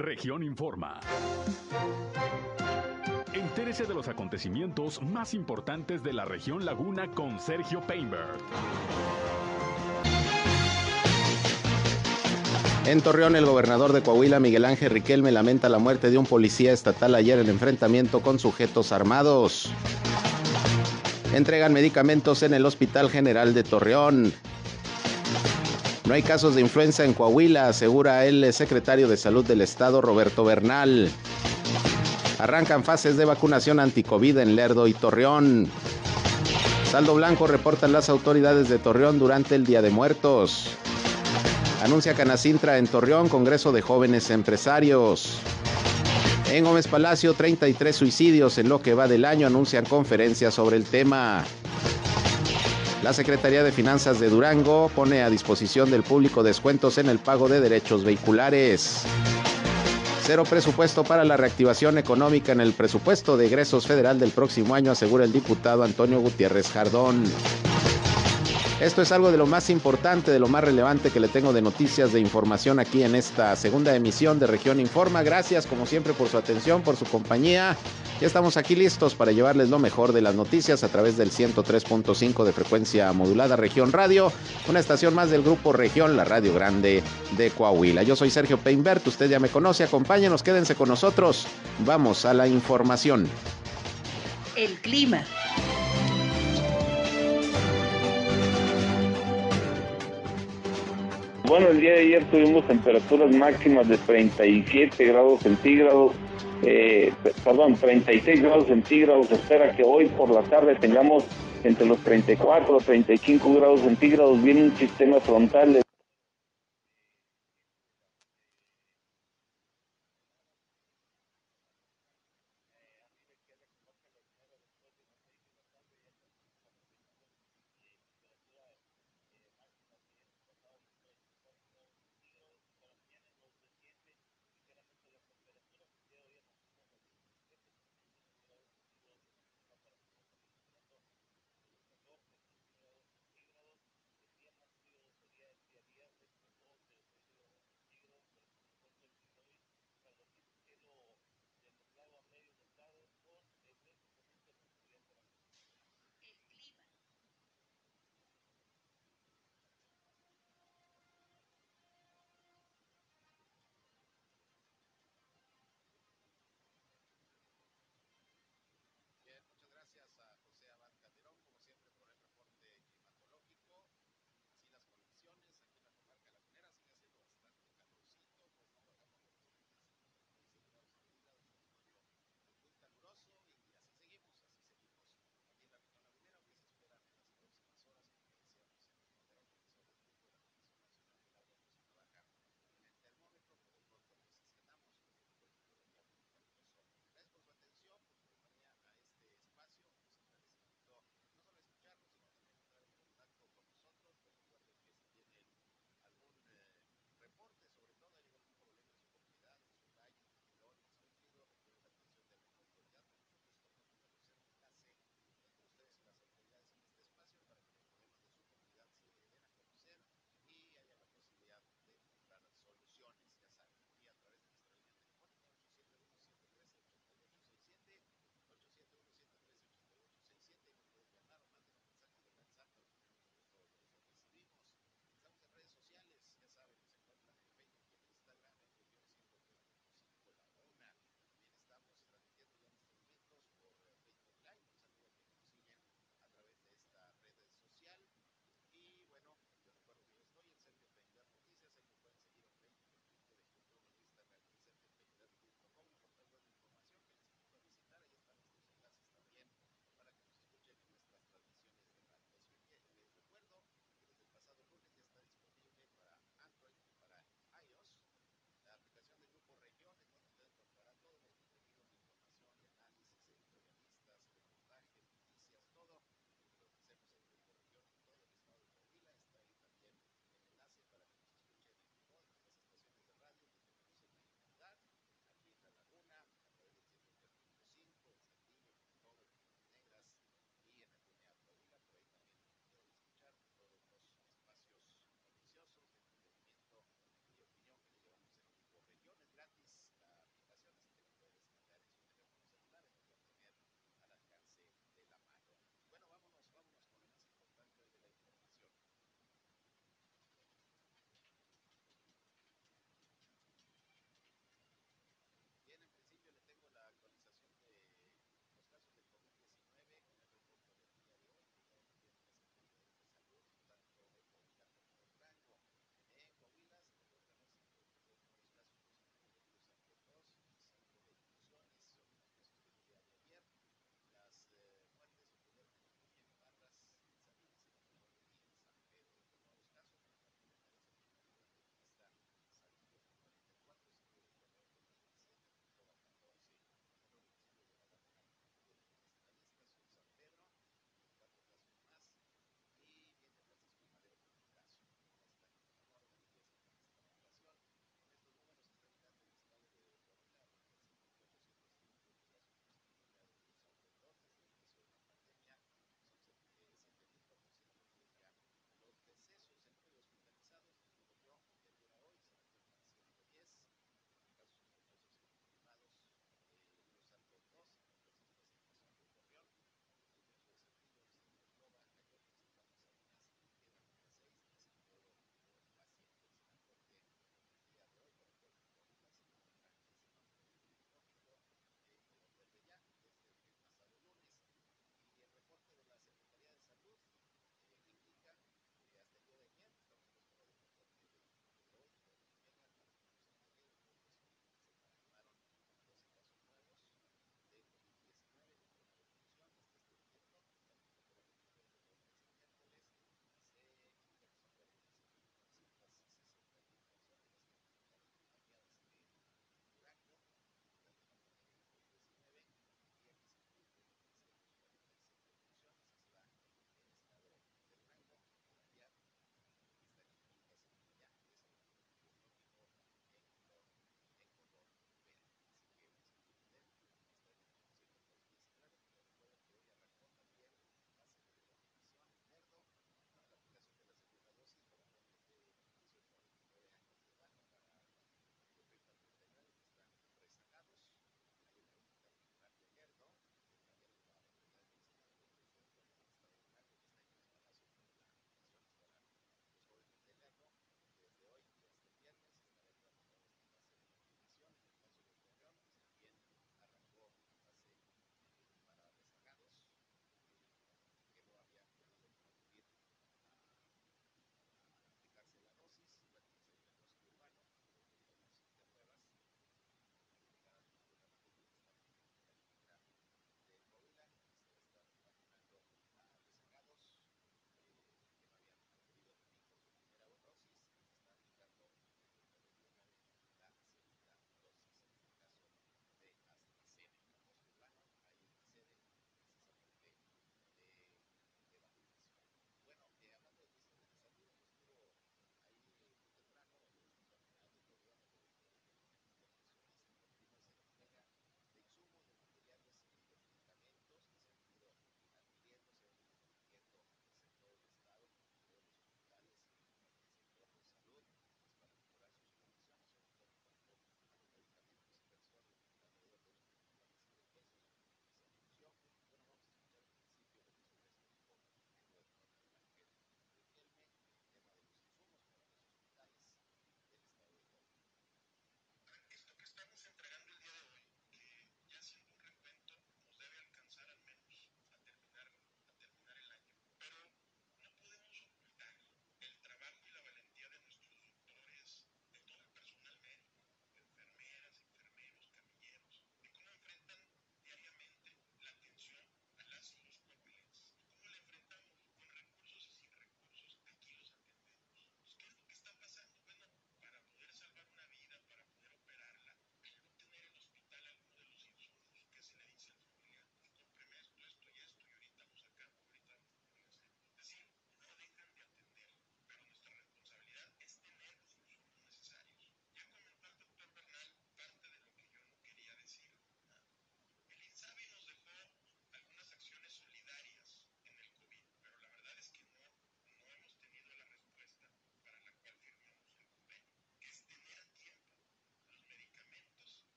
Región Informa. Entérese de los acontecimientos más importantes de la región Laguna con Sergio Painberg. En Torreón, el gobernador de Coahuila, Miguel Ángel Riquelme, lamenta la muerte de un policía estatal ayer en enfrentamiento con sujetos armados. Entregan medicamentos en el Hospital General de Torreón. No hay casos de influenza en Coahuila, asegura el secretario de Salud del Estado, Roberto Bernal. Arrancan fases de vacunación anticovid en Lerdo y Torreón. Saldo blanco reportan las autoridades de Torreón durante el Día de Muertos. Anuncia Canacintra en Torreón, Congreso de Jóvenes Empresarios. En Gómez Palacio, 33 suicidios en lo que va del año, anuncian conferencias sobre el tema. La Secretaría de Finanzas de Durango pone a disposición del público descuentos en el pago de derechos vehiculares. Cero presupuesto para la reactivación económica en el presupuesto de egresos federal del próximo año, asegura el diputado Antonio Gutiérrez Jardón. Esto es algo de lo más importante, de lo más relevante que le tengo de noticias, de información aquí en esta segunda emisión de Región Informa. Gracias como siempre por su atención, por su compañía. Ya estamos aquí listos para llevarles lo mejor de las noticias a través del 103.5 de frecuencia modulada Región Radio, una estación más del grupo Región, la Radio Grande de Coahuila. Yo soy Sergio Peinbert, usted ya me conoce, acompáñenos, quédense con nosotros. Vamos a la información. El clima. Bueno, el día de ayer tuvimos temperaturas máximas de 37 grados centígrados, eh, perdón, 36 grados centígrados. Espera que hoy por la tarde tengamos entre los 34 y 35 grados centígrados. Viene un sistema frontal.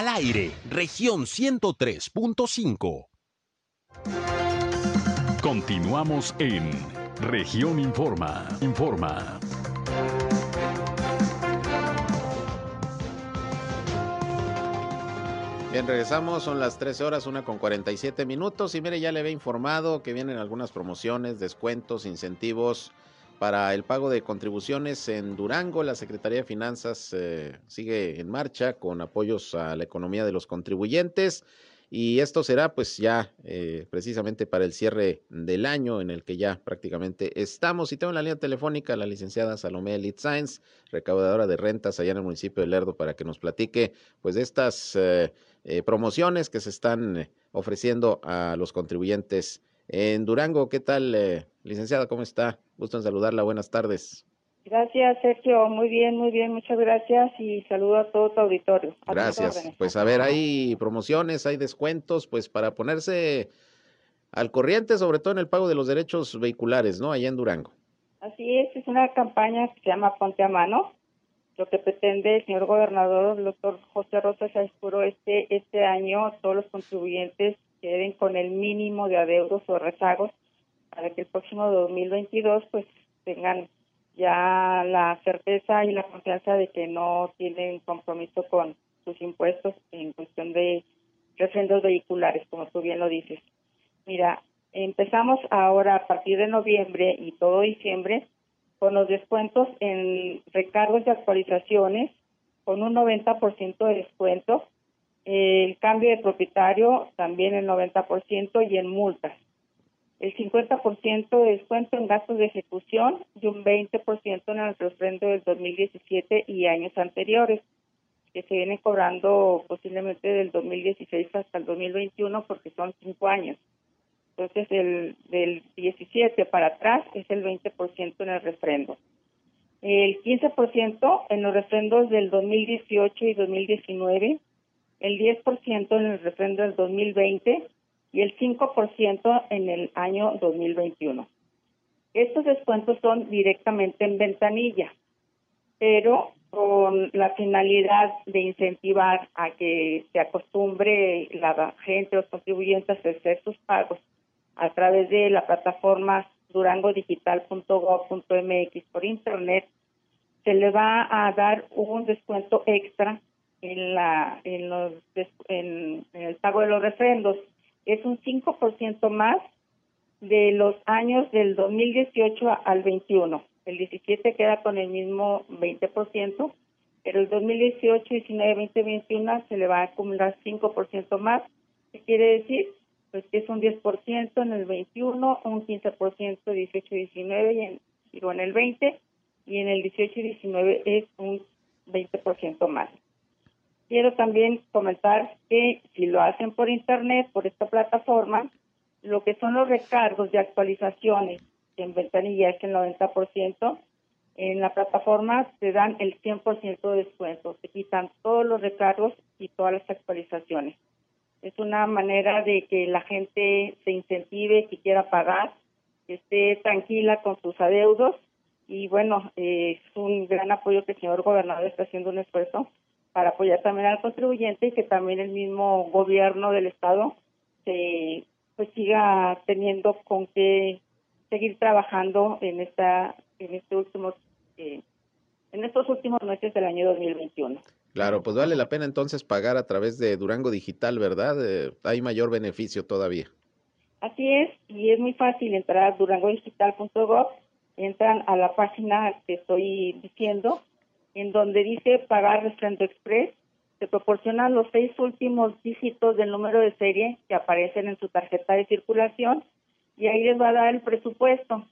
Al aire, región 103.5. Continuamos en región Informa. Informa. Bien, regresamos, son las 13 horas, una con 47 minutos y mire, ya le había informado que vienen algunas promociones, descuentos, incentivos para el pago de contribuciones en Durango. La Secretaría de Finanzas eh, sigue en marcha con apoyos a la economía de los contribuyentes y esto será pues ya eh, precisamente para el cierre del año en el que ya prácticamente estamos. Y tengo en la línea telefónica la licenciada Salomé Litzains, recaudadora de rentas allá en el municipio de Lerdo, para que nos platique pues de estas... Eh, eh, promociones que se están ofreciendo a los contribuyentes en Durango. ¿Qué tal, licenciada? ¿Cómo está? Gusto en saludarla. Buenas tardes. Gracias, Sergio. Muy bien, muy bien. Muchas gracias y saludo a todo tu auditorio. gracias. Pues a ver, hay promociones, hay descuentos, pues para ponerse al corriente, sobre todo en el pago de los derechos vehiculares, ¿no? Allá en Durango. Así es, es una campaña que se llama Ponte a Mano lo que pretende el señor gobernador, el doctor José Rosa Sáenz este, este año todos los contribuyentes queden con el mínimo de adeudos o rezagos para que el próximo 2022 pues tengan ya la certeza y la confianza de que no tienen compromiso con sus impuestos en cuestión de refrendos vehiculares, como tú bien lo dices. Mira, empezamos ahora a partir de noviembre y todo diciembre con los descuentos en recargos y actualizaciones, con un 90% de descuento, el cambio de propietario también el 90% y en multas. El 50% de descuento en gastos de ejecución y un 20% en el refrendo del 2017 y años anteriores, que se vienen cobrando posiblemente del 2016 hasta el 2021 porque son cinco años. Entonces, el, del 17 para atrás es el 20% en el refrendo. El 15% en los refrendos del 2018 y 2019, el 10% en el refrendo del 2020 y el 5% en el año 2021. Estos descuentos son directamente en ventanilla, pero con la finalidad de incentivar a que se acostumbre la gente, los contribuyentes a hacer sus pagos a través de la plataforma durangodigital.gov.mx por internet, se le va a dar un descuento extra en la en los en, el pago de los refrendos. Es un 5% más de los años del 2018 al 21. El 17 queda con el mismo 20%, pero el 2018, 19, 20, 21 se le va a acumular 5% más. ¿Qué quiere decir? pues que es un 10% en el 21, un 15% 18 19 y en, digo, en el 20 y en el 18 y 19 es un 20% más. Quiero también comentar que si lo hacen por internet, por esta plataforma, lo que son los recargos de actualizaciones en ventanilla es el 90%, en la plataforma se dan el 100% de descuento, se quitan todos los recargos y todas las actualizaciones. Es una manera de que la gente se incentive, que quiera pagar, que esté tranquila con sus adeudos. Y bueno, eh, es un gran apoyo que el señor gobernador está haciendo un esfuerzo para apoyar también al contribuyente y que también el mismo gobierno del estado se pues siga teniendo con qué seguir trabajando en esta en este último eh, en estos últimos meses del año 2021. Claro, pues vale la pena entonces pagar a través de Durango Digital, ¿verdad? Eh, hay mayor beneficio todavía. Así es, y es muy fácil entrar a durangodigital.gov, entran a la página que estoy diciendo, en donde dice pagar Refrendo Express, se proporcionan los seis últimos dígitos del número de serie que aparecen en su tarjeta de circulación y ahí les va a dar el presupuesto.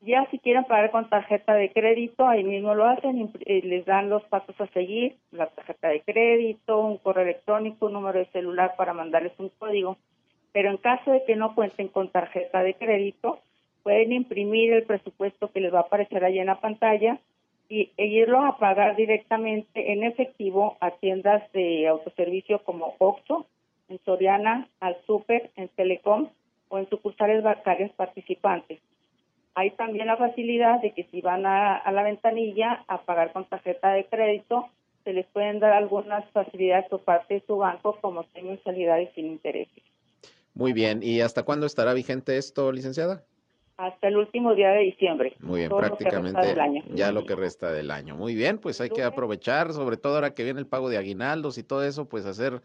Ya si quieren pagar con tarjeta de crédito, ahí mismo lo hacen, y les dan los pasos a seguir, la tarjeta de crédito, un correo electrónico, un número de celular para mandarles un código. Pero en caso de que no cuenten con tarjeta de crédito, pueden imprimir el presupuesto que les va a aparecer ahí en la pantalla y, e irlo a pagar directamente en efectivo a tiendas de autoservicio como Oxxo, en Soriana, al Super, en Telecom o en sucursales bancarias participantes. Hay también la facilidad de que si van a, la ventanilla a pagar con tarjeta de crédito, se les pueden dar algunas facilidades por parte de su banco, como mensualidades sin intereses. Muy bien. ¿Y hasta cuándo estará vigente esto, licenciada? Hasta el último día de diciembre. Muy bien, prácticamente ya lo que resta del año. Muy bien, pues hay que aprovechar, sobre todo ahora que viene el pago de aguinaldos y todo eso, pues hacer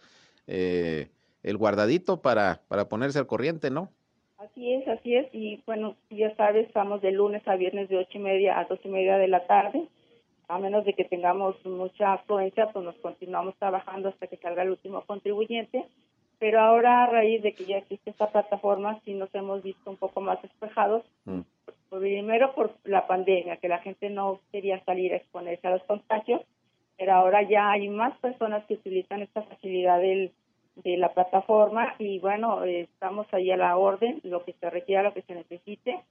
eh, el guardadito para, para ponerse al corriente, ¿no? Así es, así es. Y bueno, ya sabes, estamos de lunes a viernes de ocho y media a dos y media de la tarde. A menos de que tengamos mucha afluencia, pues nos continuamos trabajando hasta que salga el último contribuyente pero ahora a raíz de que ya existe esta plataforma sí nos hemos visto un poco más despejados, mm. primero por la pandemia, que la gente no quería salir a exponerse a los contagios, pero ahora ya hay más personas que utilizan esta facilidad del, de la plataforma y bueno, estamos ahí a la orden, lo que se requiera, lo que se necesite,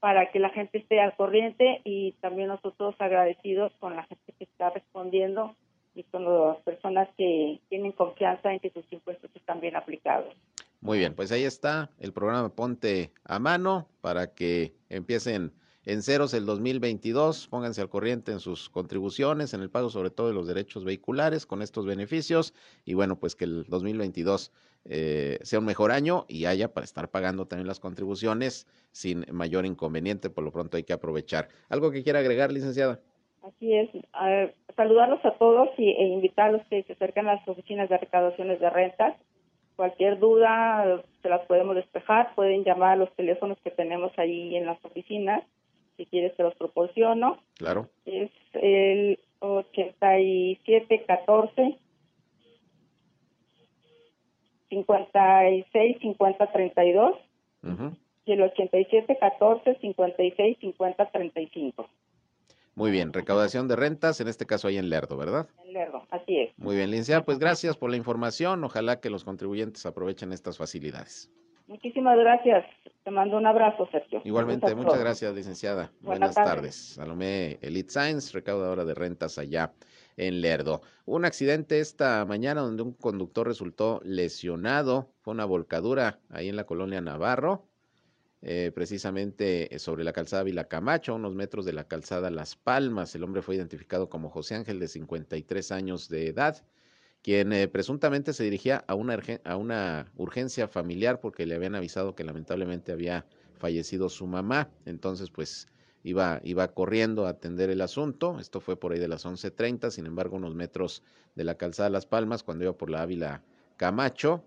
para que la gente esté al corriente y también nosotros agradecidos con la gente que está respondiendo y con las personas que tienen confianza en que sus impuestos están bien aplicados. Muy bien, pues ahí está el programa Ponte a Mano para que empiecen en ceros el 2022, pónganse al corriente en sus contribuciones, en el pago sobre todo de los derechos vehiculares con estos beneficios y bueno, pues que el 2022 eh, sea un mejor año y haya para estar pagando también las contribuciones sin mayor inconveniente, por lo pronto hay que aprovechar. ¿Algo que quiera agregar, licenciada? Así es. saludarlos a todos y, e invitarlos que se acerquen a las oficinas de recaudaciones de rentas. Cualquier duda se las podemos despejar. Pueden llamar a los teléfonos que tenemos ahí en las oficinas. Si quieres, se los proporciono. Claro. Es el 8714 56 50 32 y el 8714 56 50 35. Muy bien, recaudación de rentas, en este caso ahí en Lerdo, ¿verdad? En Lerdo, así es. Muy bien, licenciada, pues gracias por la información. Ojalá que los contribuyentes aprovechen estas facilidades. Muchísimas gracias. Te mando un abrazo, Sergio. Igualmente, muchas gracias, licenciada. Buenas, tardes. Salomé Elite Science, recaudadora de rentas allá en Lerdo. Un accidente esta mañana donde un conductor resultó lesionado. Fue una volcadura ahí en la colonia Navarro. Eh, precisamente eh, sobre la calzada Vila Camacho, unos metros de la calzada Las Palmas. El hombre fue identificado como José Ángel, de 53 años de edad, quien eh, presuntamente se dirigía a una, a una urgencia familiar porque le habían avisado que lamentablemente había fallecido su mamá. Entonces, pues iba, iba corriendo a atender el asunto. Esto fue por ahí de las 11.30, sin embargo, unos metros de la calzada Las Palmas, cuando iba por la Ávila Camacho,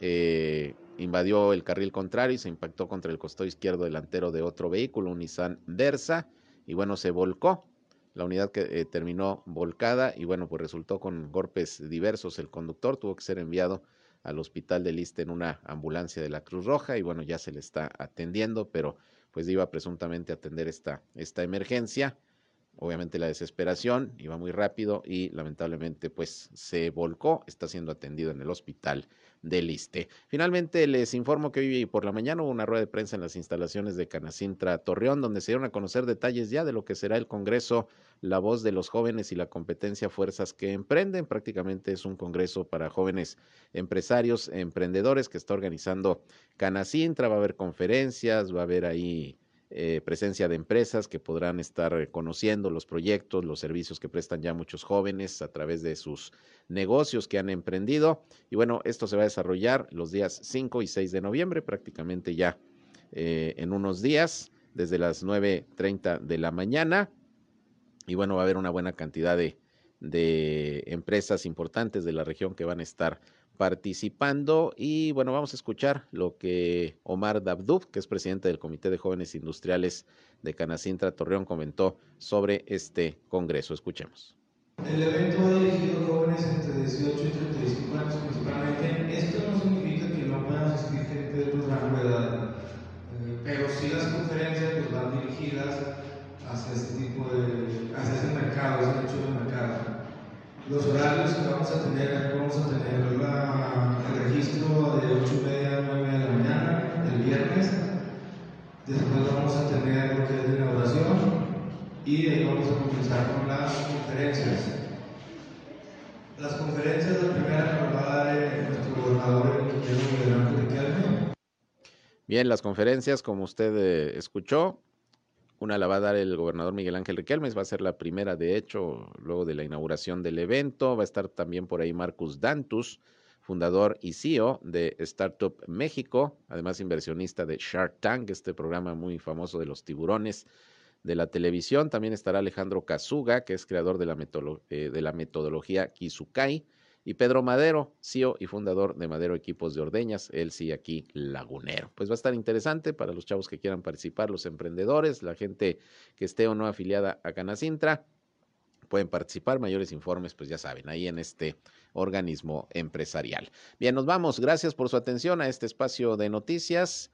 eh, invadió el carril contrario y se impactó contra el costado izquierdo delantero de otro vehículo, un Nissan Versa, y bueno, se volcó. La unidad que eh, terminó volcada y bueno, pues resultó con golpes diversos. El conductor tuvo que ser enviado al hospital de Liste en una ambulancia de la Cruz Roja y bueno, ya se le está atendiendo, pero pues iba presuntamente a atender esta, esta emergencia obviamente la desesperación, iba muy rápido y lamentablemente pues se volcó, está siendo atendido en el hospital de Liste. Finalmente les informo que hoy por la mañana hubo una rueda de prensa en las instalaciones de Canacintra Torreón donde se dieron a conocer detalles ya de lo que será el Congreso La Voz de los Jóvenes y la competencia Fuerzas que Emprenden. Prácticamente es un congreso para jóvenes empresarios, emprendedores que está organizando Canacintra, va a haber conferencias, va a haber ahí eh, presencia de empresas que podrán estar conociendo los proyectos, los servicios que prestan ya muchos jóvenes a través de sus negocios que han emprendido. Y bueno, esto se va a desarrollar los días 5 y 6 de noviembre, prácticamente ya eh, en unos días, desde las 9.30 de la mañana. Y bueno, va a haber una buena cantidad de, de empresas importantes de la región que van a estar participando y bueno, vamos a escuchar lo que Omar Dabdub, que es presidente del Comité de Jóvenes Industriales de Canacintra Torreón, comentó sobre este congreso. Escuchemos. El evento va dirigido a jóvenes entre 18 y 35 años principalmente. Esto no significa que no puedan asistir gente de otro rango de edad, eh, pero sí las conferencias pues, van dirigidas hacia este tipo de, hacia ese mercado, ese nicho de mercado. Los horarios que vamos a tener, vamos a tener la, el registro de 8 y media a 9 de la mañana, el viernes. Después vamos a tener lo que es la inauguración y ahí vamos a comenzar con las conferencias. Las conferencias, la primera nos va dar nuestro gobernador, el Bien, las conferencias, como usted eh, escuchó, Una la va a dar el gobernador Miguel Ángel Riquelmes, va a ser la primera, de hecho, luego de la inauguración del evento. Va a estar también por ahí Marcus Dantus, fundador y CEO de Startup México, además inversionista de Shark Tank, este programa muy famoso de los tiburones de la televisión. También estará Alejandro Kazuga, que es creador de la, eh, de la metodología Kizukai. Y Pedro Madero, CEO y fundador de Madero Equipos de Ordeñas, él sí aquí lagunero. Pues va a estar interesante para los chavos que quieran participar, los emprendedores, la gente que esté o no afiliada a Canacintra. Pueden participar, mayores informes, pues ya saben, ahí en este organismo empresarial. Bien, nos vamos. Gracias por su atención a este espacio de noticias.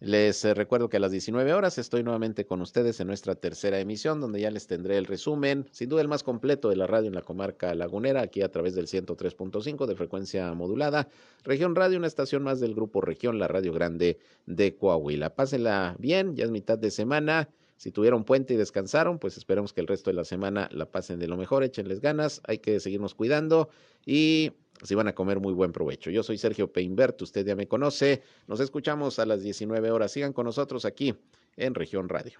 Les eh, recuerdo que a las 19 horas estoy nuevamente con ustedes en nuestra tercera emisión, donde ya les tendré el resumen, sin duda el más completo de la radio en la comarca lagunera, aquí a través del 103.5 de frecuencia modulada. Región Radio, una estación más del grupo Región, la Radio Grande de Coahuila. Pásenla bien, ya es mitad de semana. Si tuvieron puente y descansaron, pues esperemos que el resto de la semana la pasen de lo mejor, échenles ganas, hay que seguirnos cuidando y si van a comer muy buen provecho. Yo soy Sergio Peinbert, usted ya me conoce. Nos escuchamos a las 19 horas. Sigan con nosotros aquí en Región Radio.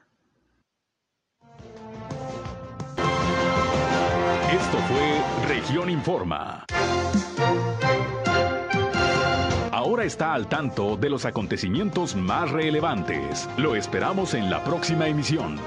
Esto fue Región Informa. Ahora está al tanto de los acontecimientos más relevantes. Lo esperamos en la próxima emisión.